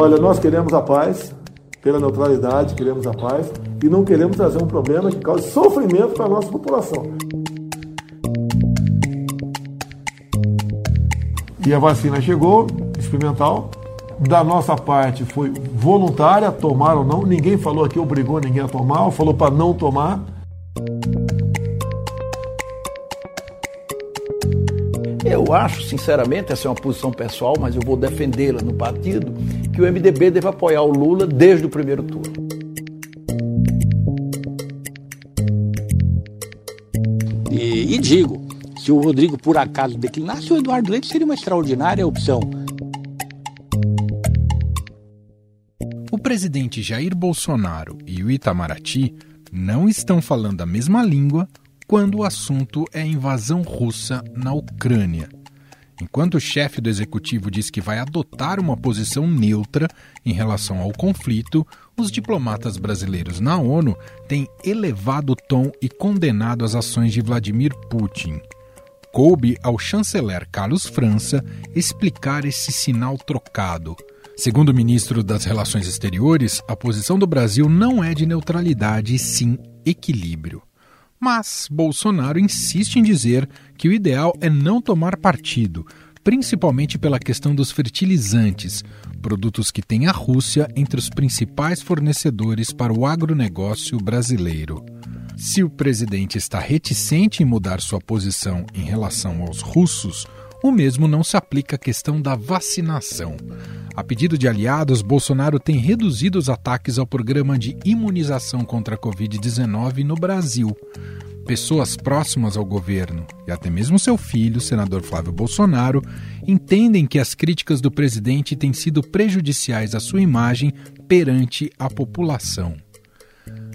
Olha, nós queremos a paz, pela neutralidade, queremos a paz e não queremos trazer um problema que cause sofrimento para a nossa população. E a vacina chegou, experimental. Da nossa parte foi voluntária, tomar ou não. Ninguém falou aqui, obrigou ninguém a tomar, ou falou para não tomar. Eu acho, sinceramente, essa é uma posição pessoal, mas eu vou defendê-la no partido, que o MDB deve apoiar o Lula desde o primeiro turno. E, e digo, se o Rodrigo por acaso declinasse, o Eduardo Leite seria uma extraordinária opção. O presidente Jair Bolsonaro e o Itamaraty não estão falando a mesma língua quando o assunto é a invasão russa na Ucrânia. Enquanto o chefe do executivo diz que vai adotar uma posição neutra em relação ao conflito, os diplomatas brasileiros na ONU têm elevado o tom e condenado as ações de Vladimir Putin. Coube ao chanceler Carlos França explicar esse sinal trocado. Segundo o ministro das Relações Exteriores, a posição do Brasil não é de neutralidade, sim equilíbrio. Mas Bolsonaro insiste em dizer que o ideal é não tomar partido, principalmente pela questão dos fertilizantes, produtos que tem a Rússia entre os principais fornecedores para o agronegócio brasileiro. Se o presidente está reticente em mudar sua posição em relação aos russos, o mesmo não se aplica à questão da vacinação. A pedido de aliados, Bolsonaro tem reduzido os ataques ao programa de imunização contra a Covid-19 no Brasil. Pessoas próximas ao governo e até mesmo seu filho, senador Flávio Bolsonaro, entendem que as críticas do presidente têm sido prejudiciais à sua imagem perante a população.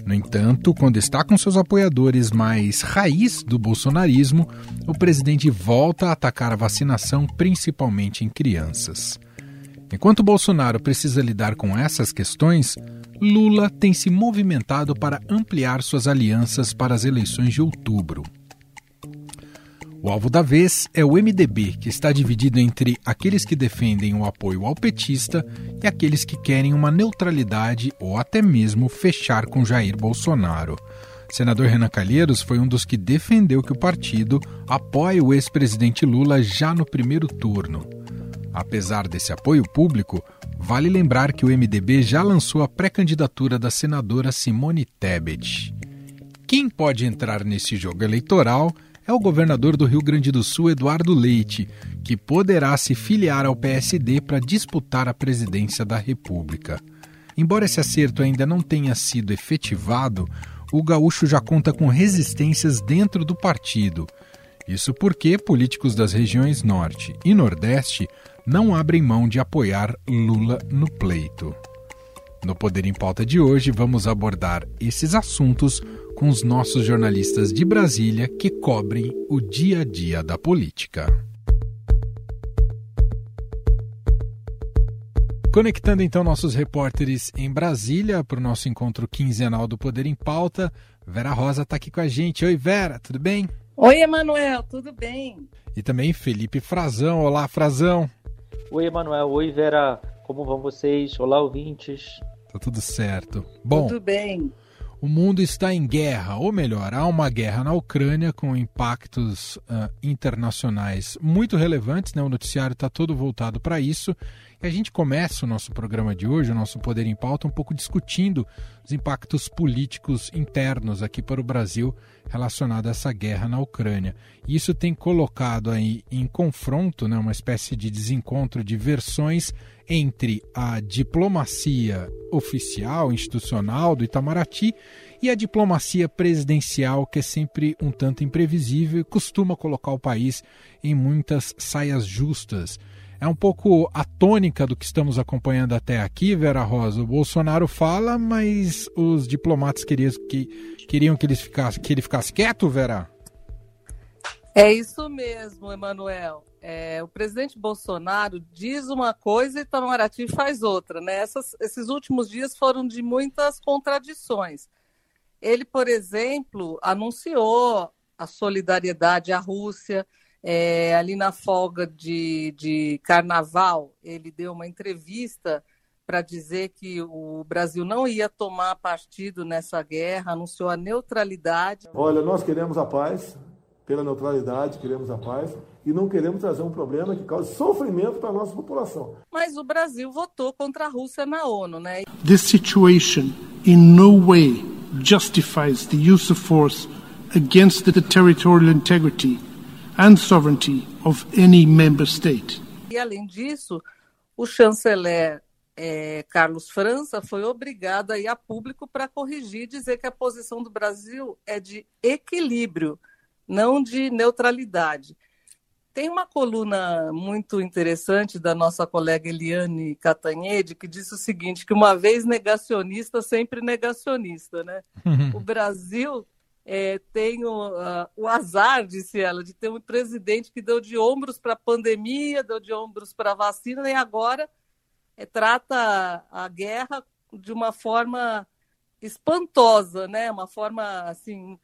No entanto, quando está com seus apoiadores mais raiz do bolsonarismo, o presidente volta a atacar a vacinação, principalmente em crianças. Enquanto Bolsonaro precisa lidar com essas questões, Lula tem se movimentado para ampliar suas alianças para as eleições de outubro. O alvo da vez é o MDB, que está dividido entre aqueles que defendem o apoio ao petista e aqueles que querem uma neutralidade ou até mesmo fechar com Jair Bolsonaro. Senador Renan Calheiros foi um dos que defendeu que o partido apoie o ex-presidente Lula já no primeiro turno. Apesar desse apoio público, vale lembrar que o MDB já lançou a pré-candidatura da senadora Simone Tebet. Quem pode entrar nesse jogo eleitoral é o governador do Rio Grande do Sul, Eduardo Leite, que poderá se filiar ao PSD para disputar a presidência da República. Embora esse acerto ainda não tenha sido efetivado, o gaúcho já conta com resistências dentro do partido. Isso porque políticos das regiões Norte e Nordeste não abrem mão de apoiar Lula no pleito. No Poder em Pauta de hoje, vamos abordar esses assuntos com os nossos jornalistas de Brasília que cobrem o dia a dia da política. Conectando então nossos repórteres em Brasília para o nosso encontro quinzenal do Poder em Pauta, Vera Rosa está aqui com a gente. Oi, Vera, tudo bem? Oi, Emanuel, tudo bem? E também Felipe Frazão. Olá, Frazão. Oi, Emanuel. Oi, Vera. Como vão vocês? Olá, ouvintes. Tá tudo certo. Bom, tudo bem. O mundo está em guerra, ou melhor, há uma guerra na Ucrânia com impactos uh, internacionais muito relevantes. Né? O noticiário está todo voltado para isso. E a gente começa o nosso programa de hoje, o nosso Poder em Pauta, um pouco discutindo os impactos políticos internos aqui para o Brasil relacionado a essa guerra na Ucrânia. E isso tem colocado aí em confronto, né, uma espécie de desencontro de versões entre a diplomacia oficial, institucional do Itamaraty e a diplomacia presidencial, que é sempre um tanto imprevisível e costuma colocar o país em muitas saias justas. É um pouco a tônica do que estamos acompanhando até aqui, Vera Rosa. O Bolsonaro fala, mas os diplomatas queriam que, queriam que, ele ficasse, que ele ficasse quieto, Vera? É isso mesmo, Emanuel. É, o presidente Bolsonaro diz uma coisa e Itamaraty faz outra. Né? Essas, esses últimos dias foram de muitas contradições. Ele, por exemplo, anunciou a solidariedade à Rússia. É, ali na folga de, de carnaval, ele deu uma entrevista para dizer que o Brasil não ia tomar partido nessa guerra, anunciou a neutralidade. Olha, nós queremos a paz, pela neutralidade, queremos a paz e não queremos trazer um problema que cause sofrimento para a nossa população. Mas o Brasil votou contra a Rússia na ONU, né? This situation in no way justifies the use of force against the territorial integrity and sovereignty of any member state. E além disso, o chanceler é, Carlos França foi obrigado a ir a público para corrigir e dizer que a posição do Brasil é de equilíbrio, não de neutralidade. Tem uma coluna muito interessante da nossa colega Eliane Catanhede que disse o seguinte, que uma vez negacionista, sempre negacionista. Né? Uhum. O Brasil é, tem o, uh, o, azar, disse ela, de ter um presidente que deu de ombros para a pandemia, deu de ombros para a vacina e agora é, trata a guerra de uma forma espantosa, né? Uma forma assim,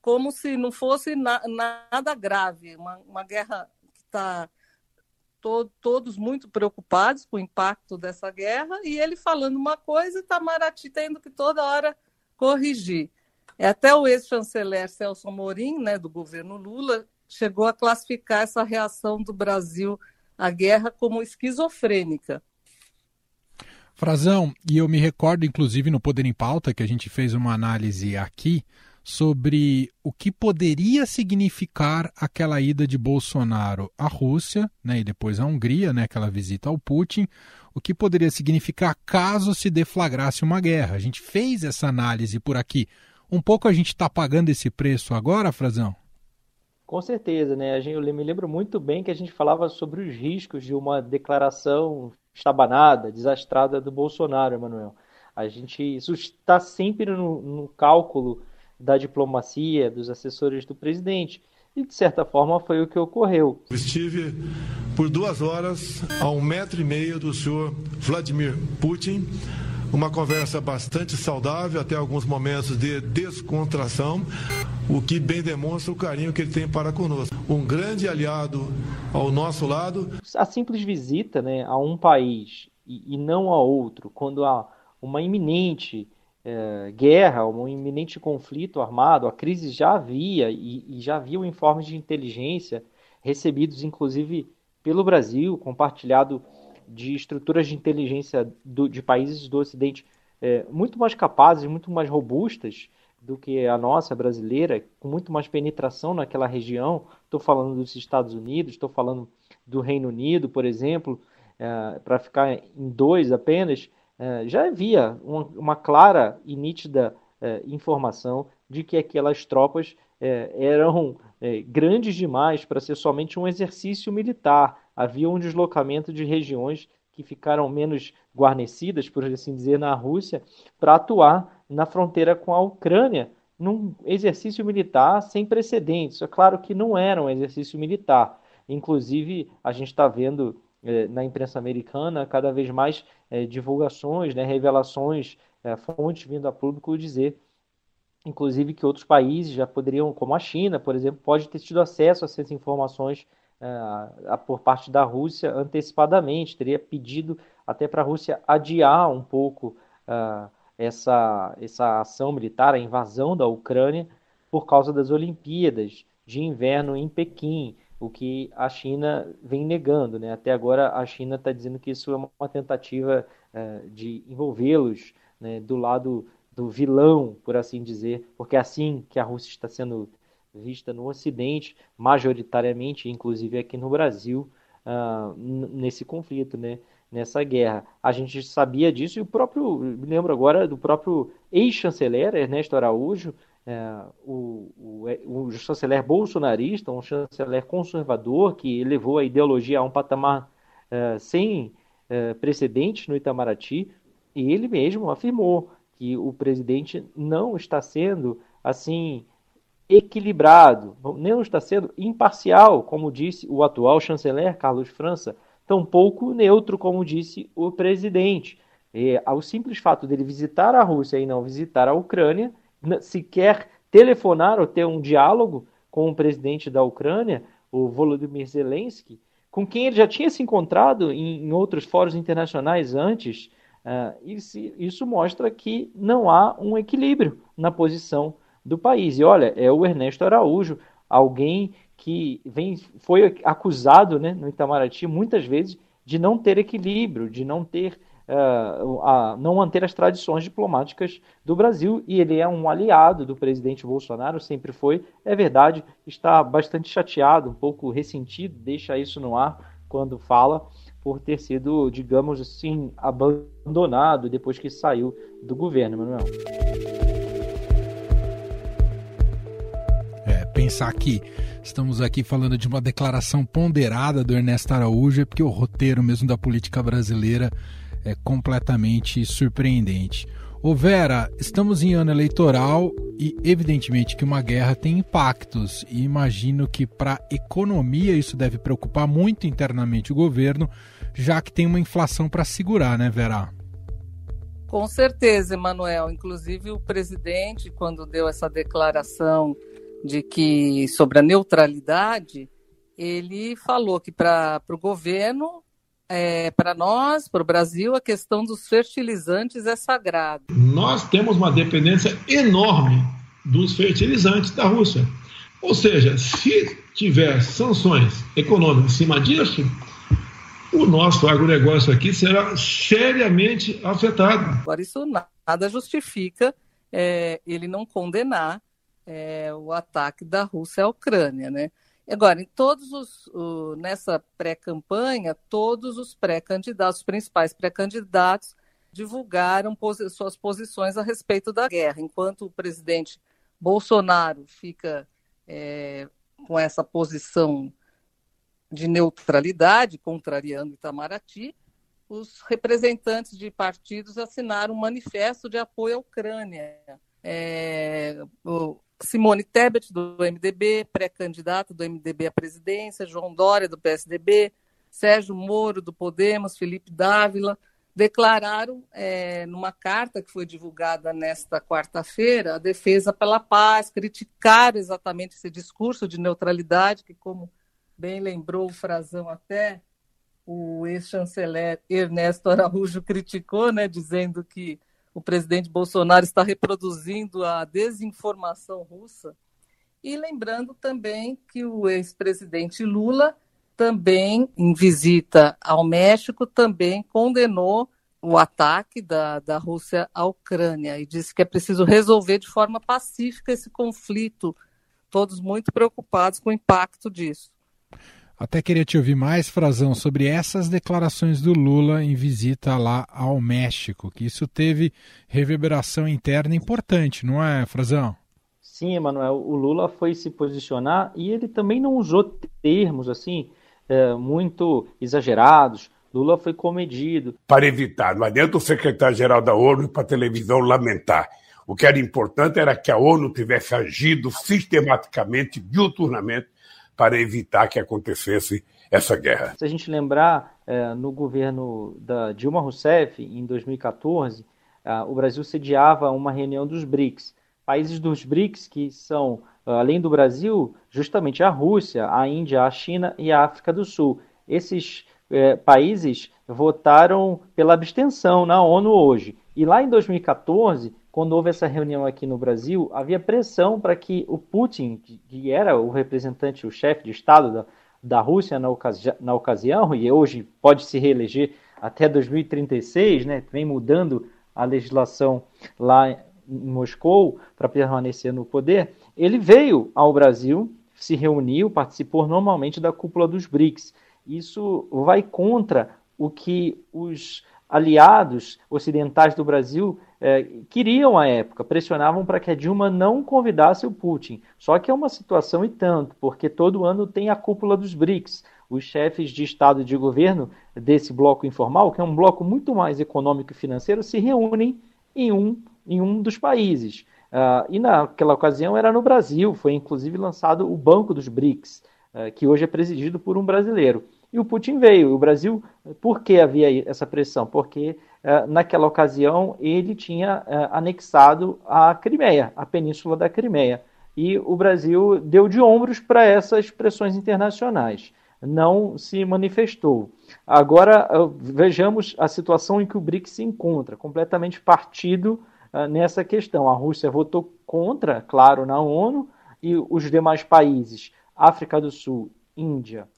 como se não fosse na, nada grave, uma, uma guerra que está to, todos muito preocupados com o impacto dessa guerra e ele falando uma coisa e Itamaraty tendo que toda hora corrigir. É, até o ex-chanceler Celso Amorim, né, do governo Lula, chegou a classificar essa reação do Brasil à guerra como esquizofrênica. Frazão, e eu me recordo, inclusive, no Poder em Pauta, que a gente fez uma análise aqui sobre o que poderia significar aquela ida de Bolsonaro à Rússia, né, e depois à Hungria, né, aquela visita ao Putin, o que poderia significar caso se deflagrasse uma guerra. A gente fez essa análise por aqui. Um pouco a gente está pagando esse preço agora, Frazão? Com certeza, né? Eu me lembro muito bem que a gente falava sobre os riscos de uma declaração estabanada, desastrada do Bolsonaro, Emanuel. A gente isso está sempre no, no cálculo da diplomacia, dos assessores do presidente. E, de certa forma, foi o que ocorreu. Estive por duas horas a um metro e meio do senhor Vladimir Putin, uma conversa bastante saudável, até alguns momentos de descontração, o que bem demonstra o carinho que ele tem para conosco. Um grande aliado ao nosso lado. A simples visita né, a um país e, e não a outro, quando há uma iminente é, guerra, um iminente conflito armado, a crise já havia e, e já havia informes de inteligência recebidos, inclusive, pelo Brasil, compartilhado de estruturas de inteligência do, de países do Ocidente é, muito mais capazes, muito mais robustas do que a nossa brasileira, com muito mais penetração naquela região. Estou falando dos Estados Unidos, estou falando do Reino Unido, por exemplo, é, para ficar em dois apenas. É, já havia uma, uma, clara e nítida é, informação de que aquelas tropas é, eram é, grandes demais para ser somente um exercício militar. Havia um deslocamento de regiões que ficaram menos guarnecidas, por assim dizer, na Rússia, para atuar na fronteira com a Ucrânia, num exercício militar sem precedentes. É claro que não era um exercício militar. Inclusive, a gente está vendo é, na imprensa americana cada vez mais é, divulgações, né, revelações, é, fontes vindo a público dizer inclusive que outros países já poderiam, como a China, por exemplo, pode ter tido acesso a essas informações uh, por parte da Rússia antecipadamente, teria pedido até para a Rússia adiar um pouco uh, essa, essa ação militar, a invasão da Ucrânia, por causa das Olimpíadas de inverno em Pequim, o que a China vem negando. Né? Até agora a China está dizendo que isso é uma tentativa uh, de envolvê-los né, do lado do vilão, por assim dizer, porque é assim que a Rússia está sendo vista no Ocidente, majoritariamente, inclusive aqui no Brasil, uh, nesse conflito, né? nessa guerra. A gente sabia disso e o próprio, me lembro agora do próprio ex-chanceler Ernesto Araújo, uh, o, o, o, chanceler bolsonarista, um chanceler conservador que levou a ideologia a um patamar uh, sem uh, precedentes no Itamaraty, e ele mesmo afirmou que o presidente não está sendo assim equilibrado, não está sendo imparcial, como disse o atual chanceler Carlos França, tampouco neutro, como disse o presidente. E, ao simples fato dele visitar a Rússia e não visitar a Ucrânia, sequer telefonar ou ter um diálogo com o presidente da Ucrânia, o Volodymyr Zelensky, com quem ele já tinha se encontrado em, em outros fóruns internacionais antes, isso mostra que não há um equilíbrio na posição do país. E olha, é o Ernesto Araújo, alguém que vem, foi acusado né, no Itamaraty muitas vezes de não ter equilíbrio, de não ter uh, a, não manter as tradições diplomáticas do Brasil e ele é um aliado do presidente Bolsonaro, sempre foi. É verdade, está bastante chateado, um pouco ressentido, deixa isso no ar quando fala por ter sido, digamos assim, abandonado depois que saiu do governo, Manuel. Pensar que estamos aqui falando de uma declaração ponderada do Ernesto Araújo, é porque o roteiro mesmo da política brasileira é completamente surpreendente. Ô Vera, estamos em ano eleitoral e evidentemente que uma guerra tem impactos e imagino que para a economia isso deve preocupar muito internamente o governo, já que tem uma inflação para segurar, né, Vera? Com certeza, Emanuel. Inclusive o presidente, quando deu essa declaração de que sobre a neutralidade, ele falou que para o governo é, para nós, para o Brasil, a questão dos fertilizantes é sagrada. Nós temos uma dependência enorme dos fertilizantes da Rússia. Ou seja, se tiver sanções econômicas em cima disso, o nosso agronegócio aqui será seriamente afetado. Agora, isso nada justifica é, ele não condenar é, o ataque da Rússia à Ucrânia, né? Agora, em todos os, o, nessa pré-campanha, todos os pré-candidatos, os principais pré-candidatos, divulgaram suas posições a respeito da guerra, enquanto o presidente Bolsonaro fica é, com essa posição de neutralidade, contrariando Itamaraty, os representantes de partidos assinaram um manifesto de apoio à Ucrânia. É, Simone Tebet, do MDB, pré-candidata do MDB à presidência, João Dória, do PSDB, Sérgio Moro, do Podemos, Felipe Dávila, declararam, é, numa carta que foi divulgada nesta quarta-feira, a defesa pela paz, criticaram exatamente esse discurso de neutralidade, que, como bem lembrou o Frazão até, o ex-chanceler Ernesto Araújo criticou, né, dizendo que o presidente Bolsonaro está reproduzindo a desinformação russa. E lembrando também que o ex-presidente Lula também, em visita ao México, também condenou o ataque da, da Rússia à Ucrânia e disse que é preciso resolver de forma pacífica esse conflito, todos muito preocupados com o impacto disso. Até queria te ouvir mais, Frazão, sobre essas declarações do Lula em visita lá ao México, que isso teve reverberação interna importante, não é, Frazão? Sim, Emanuel, o Lula foi se posicionar e ele também não usou termos assim é, muito exagerados. Lula foi comedido. Para evitar, não adianta o secretário-geral da ONU para a televisão lamentar. O que era importante era que a ONU tivesse agido sistematicamente, diuturnamente, para evitar que acontecesse essa guerra. Se a gente lembrar, é, no governo da Dilma Rousseff, em 2014, é, o Brasil sediava uma reunião dos BRICS. Países dos BRICS que são, além do Brasil, justamente a Rússia, a Índia, a China e a África do Sul. Esses é, países votaram pela abstenção na ONU hoje. E lá em 2014, quando houve essa reunião aqui no Brasil, havia pressão para que o Putin, que era o representante, o chefe de Estado da, da Rússia na, ocasi na ocasião, e hoje pode se reeleger até 2036, né, vem mudando a legislação lá em Moscou para permanecer no poder, ele veio ao Brasil, se reuniu, participou normalmente da cúpula dos BRICS. Isso vai contra o que os aliados ocidentais do Brasil é, queriam à época, pressionavam para que a Dilma não convidasse o Putin. Só que é uma situação e tanto, porque todo ano tem a cúpula dos BRICS, os chefes de Estado e de governo desse bloco informal, que é um bloco muito mais econômico e financeiro, se reúnem em um, em um dos países. Uh, e naquela ocasião era no Brasil, foi inclusive lançado o Banco dos BRICS, uh, que hoje é presidido por um brasileiro. E o Putin veio. O Brasil, por que havia essa pressão? Porque uh, naquela ocasião ele tinha uh, anexado a Crimeia, a península da Crimeia. E o Brasil deu de ombros para essas pressões internacionais. não se manifestou. Agora, vejamos a situação em que o BRICS se encontra, completamente partido nessa questão. A Rússia votou contra, claro, na ONU, e os demais países, África do Sul, Índia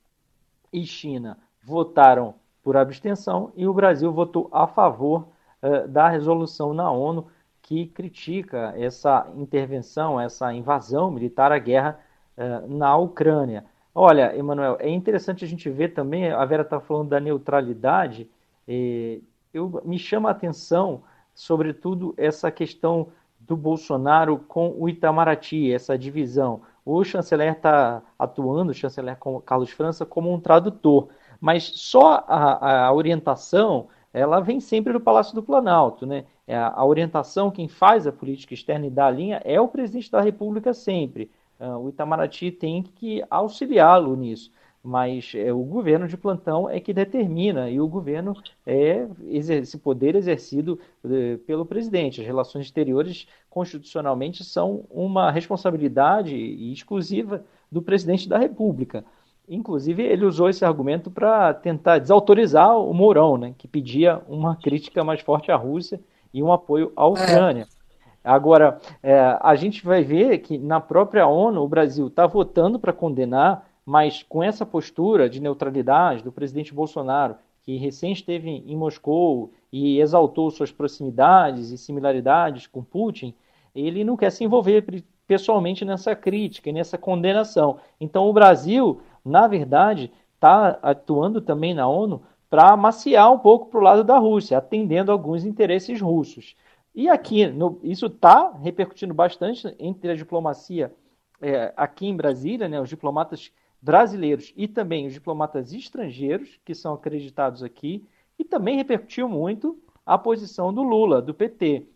e China, votaram por abstenção, e o Brasil votou a favor uh, da resolução na ONU que critica essa intervenção, essa invasão militar, a guerra uh, na Ucrânia. Olha, Emanuel, é interessante a gente ver também, a Vera está falando da neutralidade, eu, me chama a atenção, sobretudo, essa questão do Bolsonaro com o Itamaraty, essa divisão. O chanceler está atuando, o chanceler Carlos França, como um tradutor, mas só a, a orientação ela vem sempre do Palácio do Planalto, né? É, a orientação, quem faz a política externa e dá a linha é o presidente da República sempre. Uh, o Itamaraty tem que auxiliá-lo nisso, mas é, o governo de plantão é que determina, e o governo é esse poder exercido uh, pelo presidente. As relações exteriores, constitucionalmente, são uma responsabilidade exclusiva do presidente da República. Inclusive, ele usou esse argumento para tentar desautorizar o Mourão, né, que pedia uma crítica mais forte à Rússia e um apoio à Ucrânia. É. Agora, é, a gente vai ver que na própria ONU o Brasil está votando para condenar, mas com essa postura de neutralidade do presidente Bolsonaro, que recém esteve em Moscou e exaltou suas proximidades e similaridades com Putin, ele não quer se envolver pessoalmente nessa crítica e nessa condenação. Então, o Brasil, na verdade, está atuando também na ONU para amaciar um pouco para o lado da Rússia, atendendo alguns interesses russos. E aqui, no, isso está repercutindo bastante entre a diplomacia é, aqui em Brasília, né, os diplomatas brasileiros e também os diplomatas estrangeiros que são acreditados aqui, e também repercutiu muito a posição do Lula, do PT.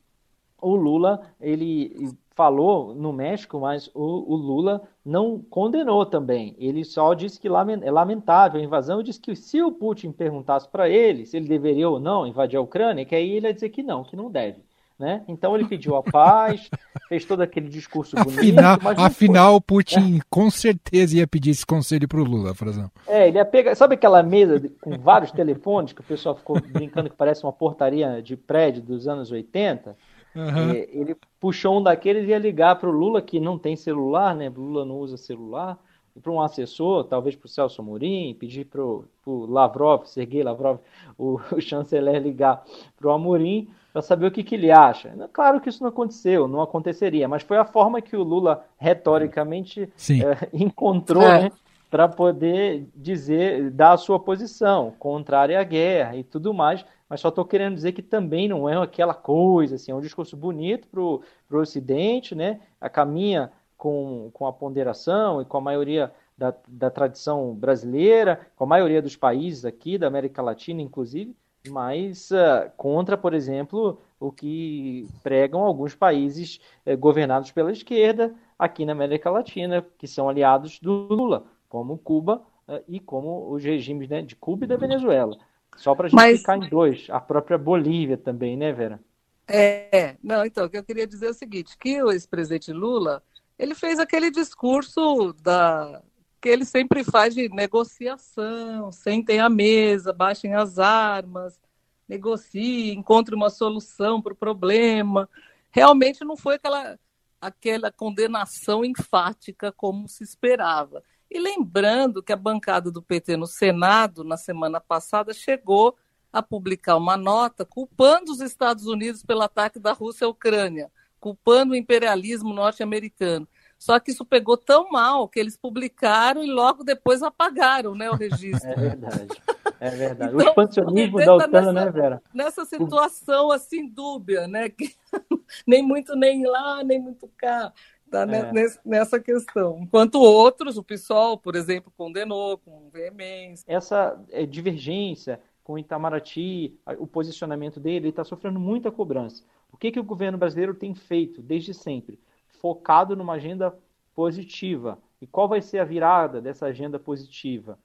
O Lula, ele falou no México, mas o, o Lula não condenou também. Ele só disse que é lamentável a invasão disse que se o Putin perguntasse para ele se ele deveria ou não invadir a Ucrânia, que aí ele ia dizer que não, que não deve. Né? Então ele pediu a paz, fez todo aquele discurso bonito. Afinal, afinal o Putin é. com certeza ia pedir esse conselho para o Lula, Frazão. É, ele ia pegar. Sabe aquela mesa com vários telefones que o pessoal ficou brincando que parece uma portaria de prédio dos anos 80? Uhum. ele puxou um daqueles e ia ligar para o Lula, que não tem celular, né? Lula não usa celular, para um assessor, talvez para o Celso Amorim, pedir para o Lavrov, Sergei Lavrov, o, o chanceler, ligar para o Amorim para saber o que, que ele acha. Claro que isso não aconteceu, não aconteceria, mas foi a forma que o Lula retoricamente é, encontrou é. né, para poder dizer, dar a sua posição contrária à guerra e tudo mais. Mas só estou querendo dizer que também não é aquela coisa, assim, é um discurso bonito para o Ocidente, né? A caminha com, com a ponderação e com a maioria da, da tradição brasileira, com a maioria dos países aqui, da América Latina, inclusive, mas uh, contra, por exemplo, o que pregam alguns países uh, governados pela esquerda aqui na América Latina, que são aliados do Lula, como Cuba uh, e como os regimes né, de Cuba e da Venezuela. Só para a gente mas... ficar em dois, a própria Bolívia também, né, Vera? É, não, então, o que eu queria dizer é o seguinte, que o ex-presidente Lula, ele fez aquele discurso da, que ele sempre faz de negociação, sentem à mesa, baixem as armas, negociem, encontrem uma solução para o problema. Realmente não foi aquela, aquela condenação enfática como se esperava. E lembrando que a bancada do PT no Senado, na semana passada, chegou a publicar uma nota culpando os Estados Unidos pelo ataque da Rússia à Ucrânia, culpando o imperialismo norte-americano. Só que isso pegou tão mal que eles publicaram e logo depois apagaram né, o registro. É verdade. É verdade. Então, o expansionismo da OTAN, nessa, né, Vera? Nessa situação assim dúbia, né? Que nem muito nem lá, nem muito cá. Tá é. nessa questão. Enquanto outros, o PSOL, por exemplo, condenou com veemência. Essa é, divergência com o Itamaraty, o posicionamento dele, está sofrendo muita cobrança. O que, que o governo brasileiro tem feito desde sempre? focado numa agenda positiva. E qual vai ser a virada dessa agenda positiva?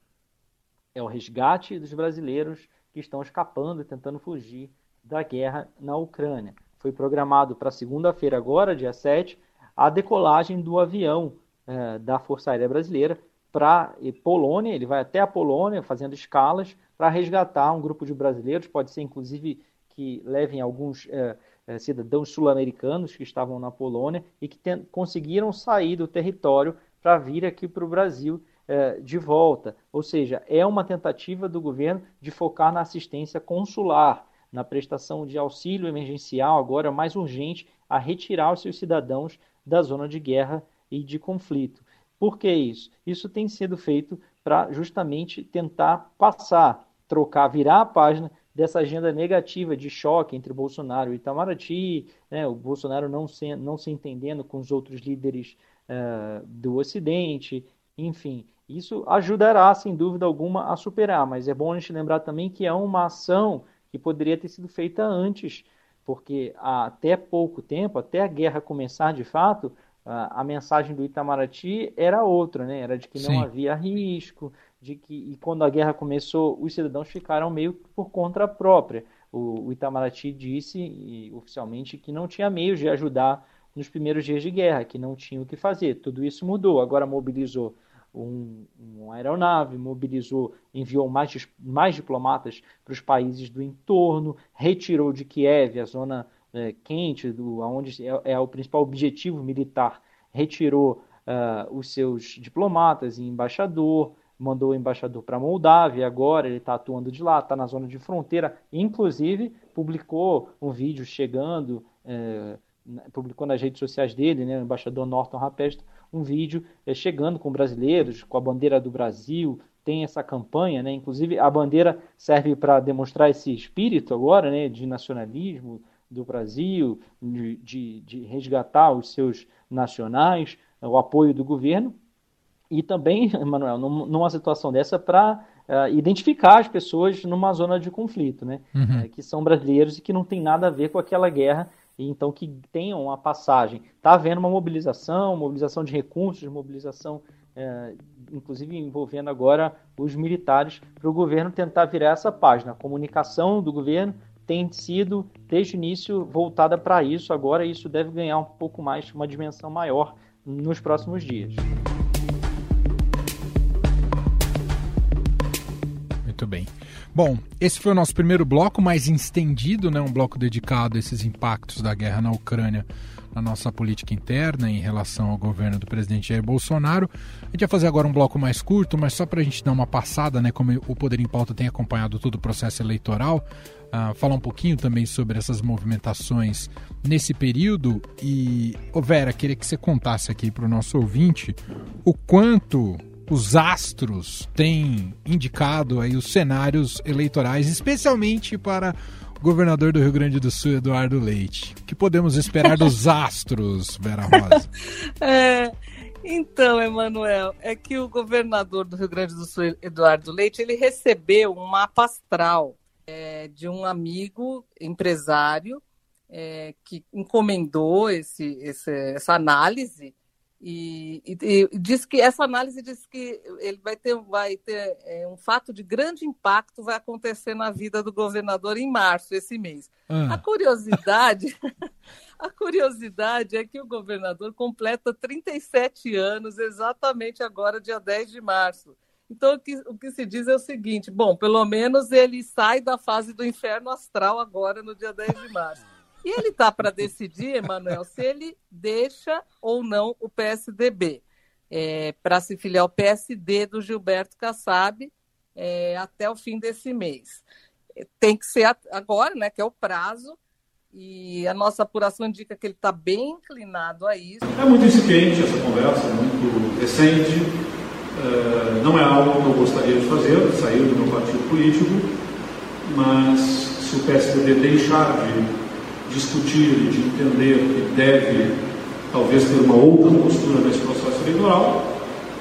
É o resgate dos brasileiros que estão escapando e tentando fugir da guerra na Ucrânia. Foi programado para segunda-feira, agora, dia 7, a decolagem do avião eh, da Força Aérea Brasileira para Polônia, ele vai até a Polônia fazendo escalas para resgatar um grupo de brasileiros, pode ser inclusive que levem alguns é, é, cidadãos sul-americanos que estavam na Polônia e que ten, conseguiram sair do território para vir aqui para o Brasil é, de volta. Ou seja, é uma tentativa do governo de focar na assistência consular, na prestação de auxílio emergencial, agora mais urgente, a retirar os seus cidadãos da zona de guerra e de conflito. Por que isso? Isso tem sido feito para justamente tentar passar, trocar, virar a página dessa agenda negativa de choque entre Bolsonaro e Itamaraty, né, o Bolsonaro não se, não se entendendo com os outros líderes uh, do Ocidente, enfim. Isso ajudará, sem dúvida alguma, a superar, mas é bom a gente lembrar também que é uma ação que poderia ter sido feita antes, porque até pouco tempo, até a guerra começar de fato, a, mensagem do Itamaraty era outra, né? Era de que não Sim. havia risco, de que e quando a guerra começou, os cidadãos ficaram meio por conta própria. O, o Itamaraty disse e, oficialmente que não tinha meios de ajudar nos primeiros dias de guerra, que não tinha o que fazer. Tudo isso mudou. Agora mobilizou um, uma aeronave, mobilizou, enviou mais, mais diplomatas para os países do entorno, retirou de Kiev, a zona é, quente, do, onde é, é, o principal objetivo militar, retirou uh, os seus diplomatas e embaixador, mandou o embaixador para a Moldávia, agora ele está atuando de lá, está na zona de fronteira, inclusive publicou um vídeo chegando, é, publicou nas redes sociais dele, né, o embaixador Norton Rapest, um vídeo é, chegando com brasileiros, com a bandeira do Brasil, tem essa campanha, né, inclusive a bandeira serve para demonstrar esse espírito agora, né, de nacionalismo, do Brasil, de, de, resgatar os seus nacionais, o apoio do governo, e também, Manuel, numa situação dessa, para uh, eh, identificar as pessoas numa zona de conflito, né? Uhum. É, que são brasileiros e que não tem nada a ver com aquela guerra, e então que tenham uma passagem. Está havendo uma mobilização, mobilização de recursos, mobilização, é, inclusive envolvendo agora os militares, para o governo tentar virar essa página. A comunicação do governo tem sido, desde o início, voltada para isso. Agora, isso deve ganhar um pouco mais, uma dimensão maior nos próximos dias. Muito bem. Bom, esse foi o nosso primeiro bloco, mais estendido, né? um bloco dedicado a esses impactos da guerra na Ucrânia na nossa política interna em relação ao governo do presidente Jair Bolsonaro. A gente vai fazer agora um bloco mais curto, mas só para a gente dar uma passada, né, como o Poder em Pauta tem acompanhado todo o processo eleitoral, uh, falar um pouquinho também sobre essas movimentações nesse período. E, ô Vera, queria que você contasse aqui para o nosso ouvinte o quanto os astros têm indicado aí os cenários eleitorais, especialmente para governador do Rio Grande do Sul, Eduardo Leite. O que podemos esperar dos astros, Vera Rosa? É, então, Emanuel, é que o governador do Rio Grande do Sul, Eduardo Leite, ele recebeu um mapa astral é, de um amigo empresário é, que encomendou esse, esse, essa análise e, e, e, diz que essa análise diz que ele vai ter, vai ter é, um fato de grande impacto vai acontecer na vida do governador em março esse mês. Ah. A curiosidade, a curiosidade é que o governador completa 37 anos exatamente agora, dia 10 de março. Então o que, o que se diz é o seguinte: bom, pelo menos ele sai da fase do inferno astral agora no dia 10 de março. E ele está para decidir, Emanuel, se ele deixa ou não o PSDB é, para se filiar ao PSD do Gilberto Kassab é, até o fim desse mês. Tem que ser agora, né, que é o prazo, e a nossa apuração indica que ele está bem inclinado a isso. É muito incipiente essa conversa, muito recente, é, não é algo que eu gostaria de fazer, sair do meu partido político, mas se o PSDB deixar de discutir de entender que deve talvez ter uma outra postura nesse processo eleitoral,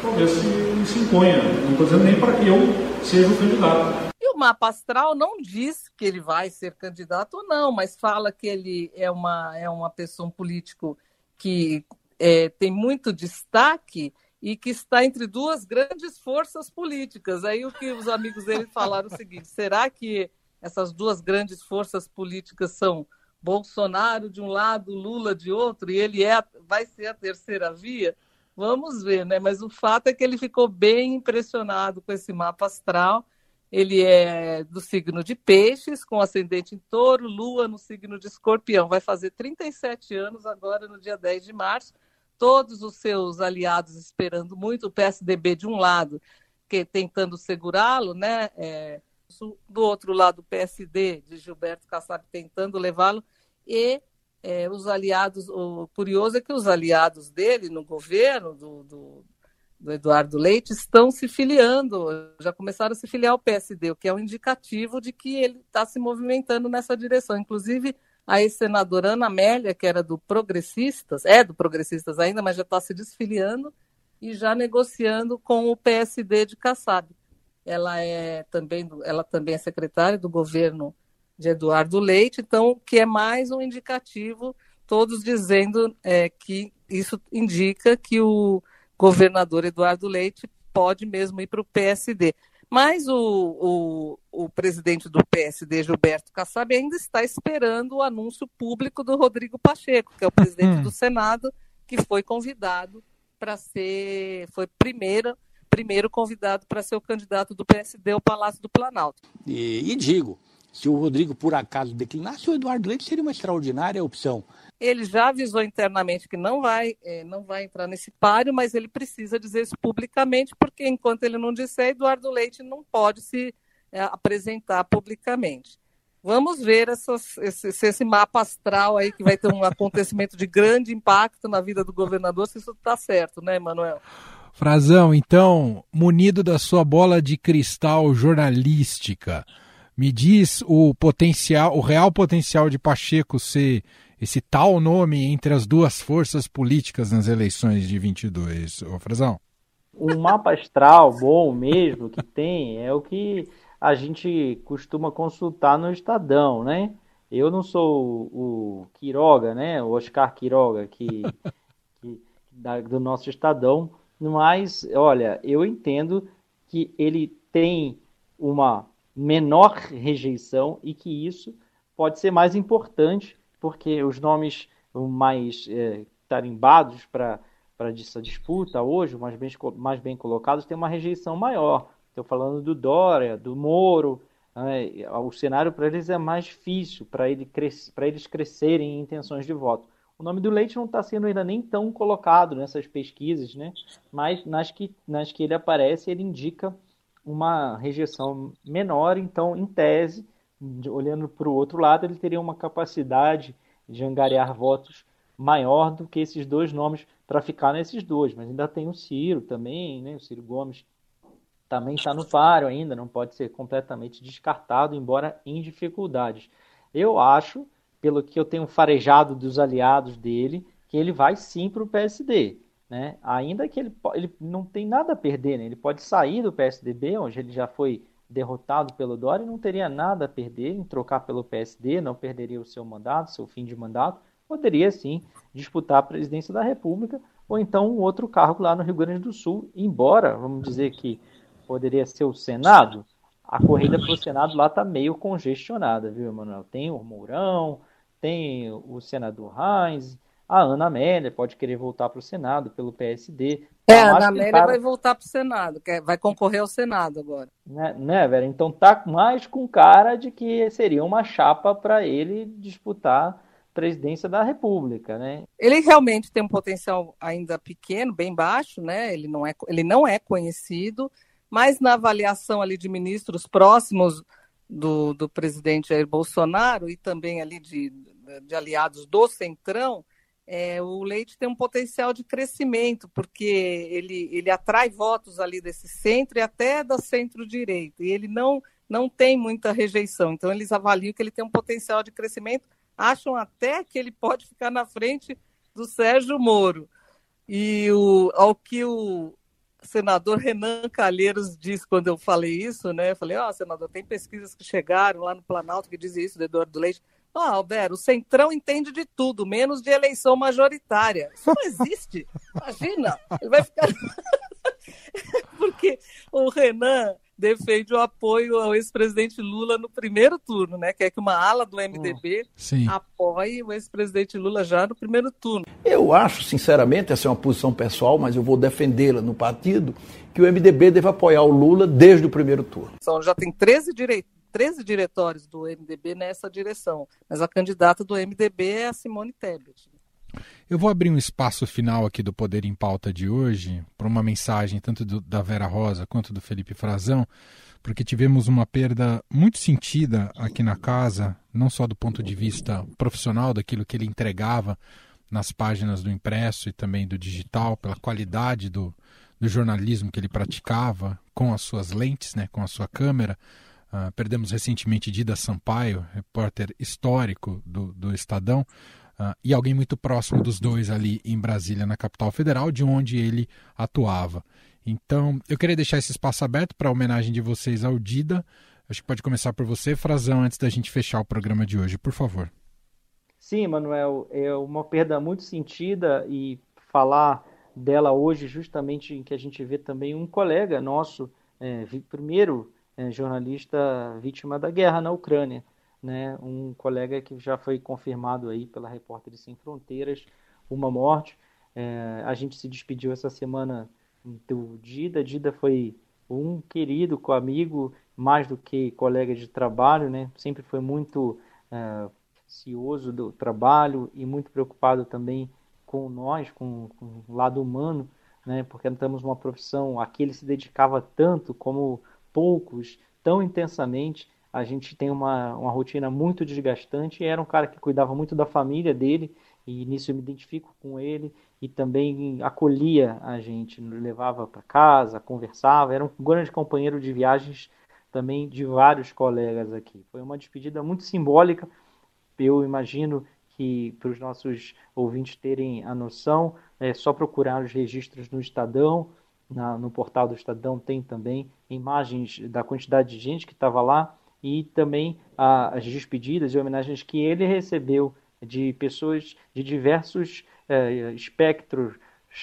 talvez se, se imponha. Não estou dizendo nem para que eu seja o candidato. E o mapa astral não diz que ele vai ser candidato ou não, mas fala que ele é uma, é uma pessoa, um político que é, tem muito destaque e que está entre duas grandes forças políticas. Aí o que os amigos dele falaram é o seguinte: será que essas duas grandes forças políticas são Bolsonaro de um lado, Lula de outro, e ele é, vai ser a terceira via. Vamos ver, né? Mas o fato é que ele ficou bem impressionado com esse mapa astral. Ele é do signo de Peixes, com ascendente em Touro, Lua no signo de Escorpião. Vai fazer 37 anos agora, no dia 10 de março. Todos os seus aliados esperando muito, o PSDB de um lado, que tentando segurá-lo, né? É, do outro lado, o PSD de Gilberto Kassab tentando levá-lo, e é, os aliados, o curioso é que os aliados dele no governo, do, do, do, Eduardo Leite, estão se filiando, já começaram a se filiar ao PSD, o que é um indicativo de que ele está se movimentando nessa direção. Inclusive, a ex-senadora Ana Amélia, que era do Progressistas, é do Progressistas ainda, mas já está se desfiliando e já negociando com o PSD de Kassab. Ela é também, ela também é secretária do governo de Eduardo Leite, então, que é mais um indicativo, todos dizendo é, que isso indica que o governador Eduardo Leite pode mesmo ir para o PSD. Mas o, o, o, presidente do PSD, Gilberto Kassab, ainda está esperando o anúncio público do Rodrigo Pacheco, que é o presidente hum. do Senado, que foi convidado para ser, foi primeira, primeiro convidado para ser o candidato do PSD ao Palácio do Planalto. E, e digo, se o Rodrigo por acaso declinasse, o Eduardo Leite seria uma extraordinária opção. Ele já avisou internamente que não vai, é, não vai entrar nesse páreo, mas ele precisa dizer isso publicamente, porque enquanto ele não disser, Eduardo Leite não pode se é, apresentar publicamente. Vamos ver essas, esse, esse, mapa astral aí que vai ter um acontecimento de grande impacto na vida do governador, se isso está certo, né, Emanuel? Frazão, então, munido da sua bola de cristal jornalística, me diz o potencial, o real potencial de Pacheco ser esse tal nome entre as duas forças políticas nas eleições de 22, ô Frazão? Um mapa astral bom mesmo que tem é o que a gente costuma consultar no Estadão, né? Eu não sou o Quiroga, né? O Oscar Quiroga, que, que da, do nosso Estadão, mas olha, eu entendo que ele tem uma menor rejeição e que isso pode ser mais importante porque os nomes mais é, tarimbados para essa disputa hoje, mais bem, mais bem colocados, têm uma rejeição maior. Estou falando do Dória, do Moro. Né? O cenário para eles é mais difícil, para ele cres eles crescerem em intenções de voto. O nome do Leite não está sendo ainda nem tão colocado nessas pesquisas, né? mas nas que, nas que ele aparece, ele indica uma rejeição menor, então, em tese, olhando para o outro lado, ele teria uma capacidade de angariar votos maior do que esses dois nomes para ficar nesses dois. Mas ainda tem o Ciro também, né? o Ciro Gomes também está no páreo ainda, não pode ser completamente descartado, embora em dificuldades. Eu acho, pelo que eu tenho farejado dos aliados dele, que ele vai sim para o PSD. Né? Ainda que ele, ele não tem nada a perder, né? ele pode sair do PSDB, onde ele já foi derrotado pelo Dória, e não teria nada a perder em trocar pelo PSD, não perderia o seu mandato, seu fim de mandato, poderia sim disputar a presidência da República, ou então um outro cargo lá no Rio Grande do Sul, embora, vamos dizer que poderia ser o Senado, a corrida para o Senado lá está meio congestionada, viu, Emanuel? Tem o Mourão, tem o senador Heinz, a Ana Amélia pode querer voltar para o Senado pelo PSD. É, a Ana Amélia cara... vai voltar para o Senado, vai concorrer ao Senado agora. Né, né, Vera? Então tá mais com cara de que seria uma chapa para ele disputar presidência da República, né? Ele realmente tem um potencial ainda pequeno, bem baixo, né? Ele não é, ele não é conhecido, mas na avaliação ali de ministros próximos do, do presidente Jair Bolsonaro e também ali de, de aliados do Centrão, é, o Leite tem um potencial de crescimento, porque ele, ele atrai votos ali desse centro e até da centro-direita, e ele não, não tem muita rejeição. Então, eles avaliam que ele tem um potencial de crescimento, acham até que ele pode ficar na frente do Sérgio Moro. E o, ao que o senador Renan Calheiros disse quando eu falei isso, né? Eu falei, ó, oh, senador, tem pesquisas que chegaram lá no Planalto que dizem isso do Eduardo Leite. Ah, Alberto, o Centrão entende de tudo, menos de eleição majoritária. Isso não existe. Imagina, ele vai ficar. Porque o Renan defende o apoio ao ex-presidente Lula no primeiro turno, né? Quer que uma ala do MDB Sim. apoie o ex-presidente Lula já no primeiro turno. Eu acho, sinceramente, essa é uma posição pessoal, mas eu vou defendê-la no partido, que o MDB deve apoiar o Lula desde o primeiro turno. Então, já tem 13 direitos. 13 diretórios do MDB nessa direção, mas a candidata do MDB é a Simone Tebet. Eu vou abrir um espaço final aqui do Poder em Pauta de hoje para uma mensagem tanto do, da Vera Rosa quanto do Felipe Frazão, porque tivemos uma perda muito sentida aqui na casa, não só do ponto de vista profissional, daquilo que ele entregava nas páginas do impresso e também do digital, pela qualidade do, do jornalismo que ele praticava com as suas lentes, né, com a sua câmera, Uh, perdemos recentemente Dida Sampaio, repórter histórico do, do Estadão, uh, e alguém muito próximo dos dois ali em Brasília, na capital federal, de onde ele atuava. Então, eu queria deixar esse espaço aberto para a homenagem de vocês ao Dida. Acho que pode começar por você, Frazão, antes da gente fechar o programa de hoje, por favor. Sim, Manuel, é uma perda muito sentida e falar dela hoje, justamente em que a gente vê também um colega nosso, é, primeiro é, jornalista vítima da guerra na Ucrânia, né? Um colega que já foi confirmado aí pela Repórteres Sem Fronteiras, uma morte. É, a gente se despediu essa semana do Dida. Dida foi um querido amigo, mais do que colega de trabalho, né? Sempre foi muito é, cioso do trabalho e muito preocupado também com nós, com, com o lado humano, né? Porque estamos uma profissão a que ele se dedicava tanto como poucos, tão intensamente. A gente tem uma, uma rotina muito desgastante. Era um cara que cuidava muito da família dele, e nisso eu me identifico com ele. E também acolhia a gente, levava para casa, conversava. Era um grande companheiro de viagens também de vários colegas aqui. Foi uma despedida muito simbólica. Eu imagino que para os nossos ouvintes terem a noção, é só procurar os registros no Estadão, na, no portal do Estadão tem também imagens da quantidade de gente que estava lá e também a, as despedidas e homenagens que ele recebeu de pessoas de diversos é, espectros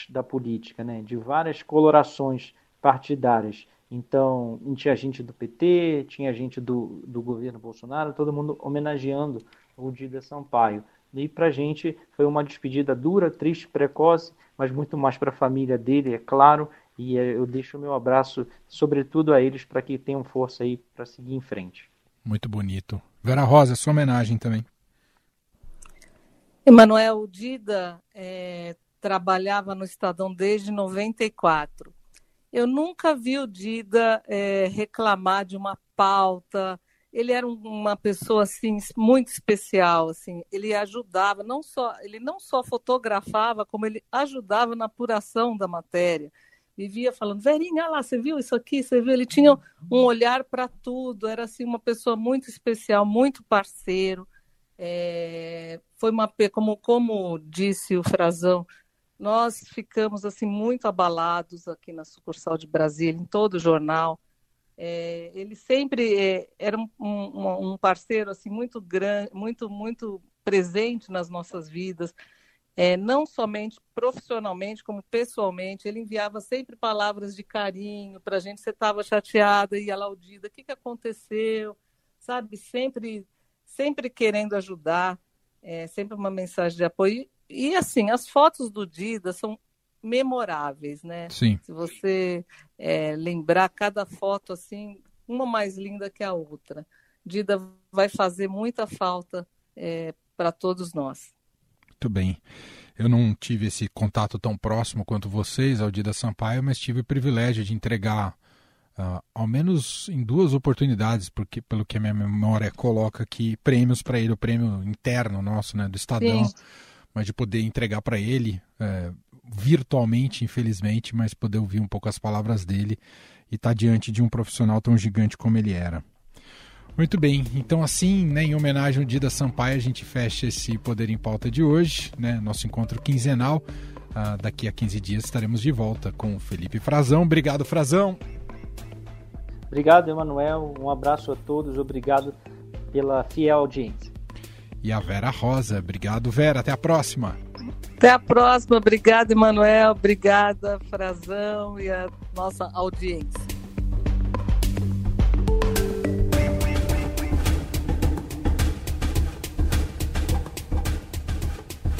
da política, né, de várias colorações partidárias. Então, tinha gente do PT, tinha gente do, do governo Bolsonaro, todo mundo homenageando o Dida Sampaio. E para a gente foi uma despedida dura, triste, precoce, mas muito mais para a família dele, é claro, e eu deixo o meu abraço, sobretudo a eles, para que tenham força aí para seguir em frente. Muito bonito. Vera Rosa, sua homenagem também. Emanuel Dida é, trabalhava no Estadão desde 94. Eu nunca vi o Dida é, reclamar de uma pauta. Ele era uma pessoa assim muito especial, assim. Ele ajudava, não só ele não só fotografava, como ele ajudava na apuração da matéria vivia falando, Verinha, lá, você viu isso aqui? Você viu? Ele tinha um olhar para tudo, era assim uma pessoa muito especial, muito parceiro. É, foi uma como como disse o Frazão, nós ficamos assim muito abalados aqui na sucursal de Brasília, em todo o jornal. É, ele sempre é, era um, um, um, parceiro assim muito grande, muito muito presente nas nossas vidas é, não somente profissionalmente, como pessoalmente. Ele enviava sempre palavras de carinho para a gente. Você estava chateada e alaudida, o que, que aconteceu? Sabe, sempre, sempre querendo ajudar, é, sempre uma mensagem de apoio. E, assim, as fotos do Dida são memoráveis, né? Sim. Se você é, lembrar cada foto, assim, uma mais linda que a outra. Dida vai fazer muita falta é, para todos nós. Muito bem. Eu não tive esse contato tão próximo quanto vocês, ao Dida Sampaio, mas tive o privilégio de entregar, uh, ao menos em duas oportunidades, porque pelo que a minha memória coloca aqui, prêmios para ele, o prêmio interno nosso, né, do Estadão, Sim. mas de poder entregar para ele, uh, virtualmente, infelizmente, mas poder ouvir um pouco as palavras dele e estar tá diante de um profissional tão gigante como ele era. Muito bem, então assim, né, em homenagem ao Dida Sampaio, a gente fecha esse Poder em Pauta de hoje, né, nosso encontro quinzenal. Ah, daqui a 15 dias estaremos de volta com o Felipe Frazão. Obrigado, Frazão. Obrigado, Emanuel. Um abraço a todos. Obrigado pela fiel audiência. E a Vera Rosa. Obrigado, Vera. Até a próxima. Até a próxima. Obrigada, Emanuel. Obrigada, Frazão e a nossa audiência.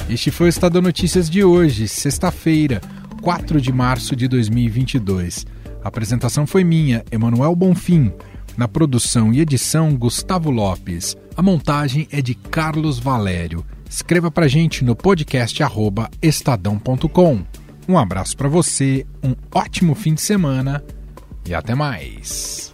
Este foi o Estadão Notícias de hoje, sexta-feira, 4 de março de 2022. A apresentação foi minha, Emanuel Bonfim. Na produção e edição, Gustavo Lopes. A montagem é de Carlos Valério. Escreva pra gente no podcast estadão.com. Um abraço para você, um ótimo fim de semana e até mais.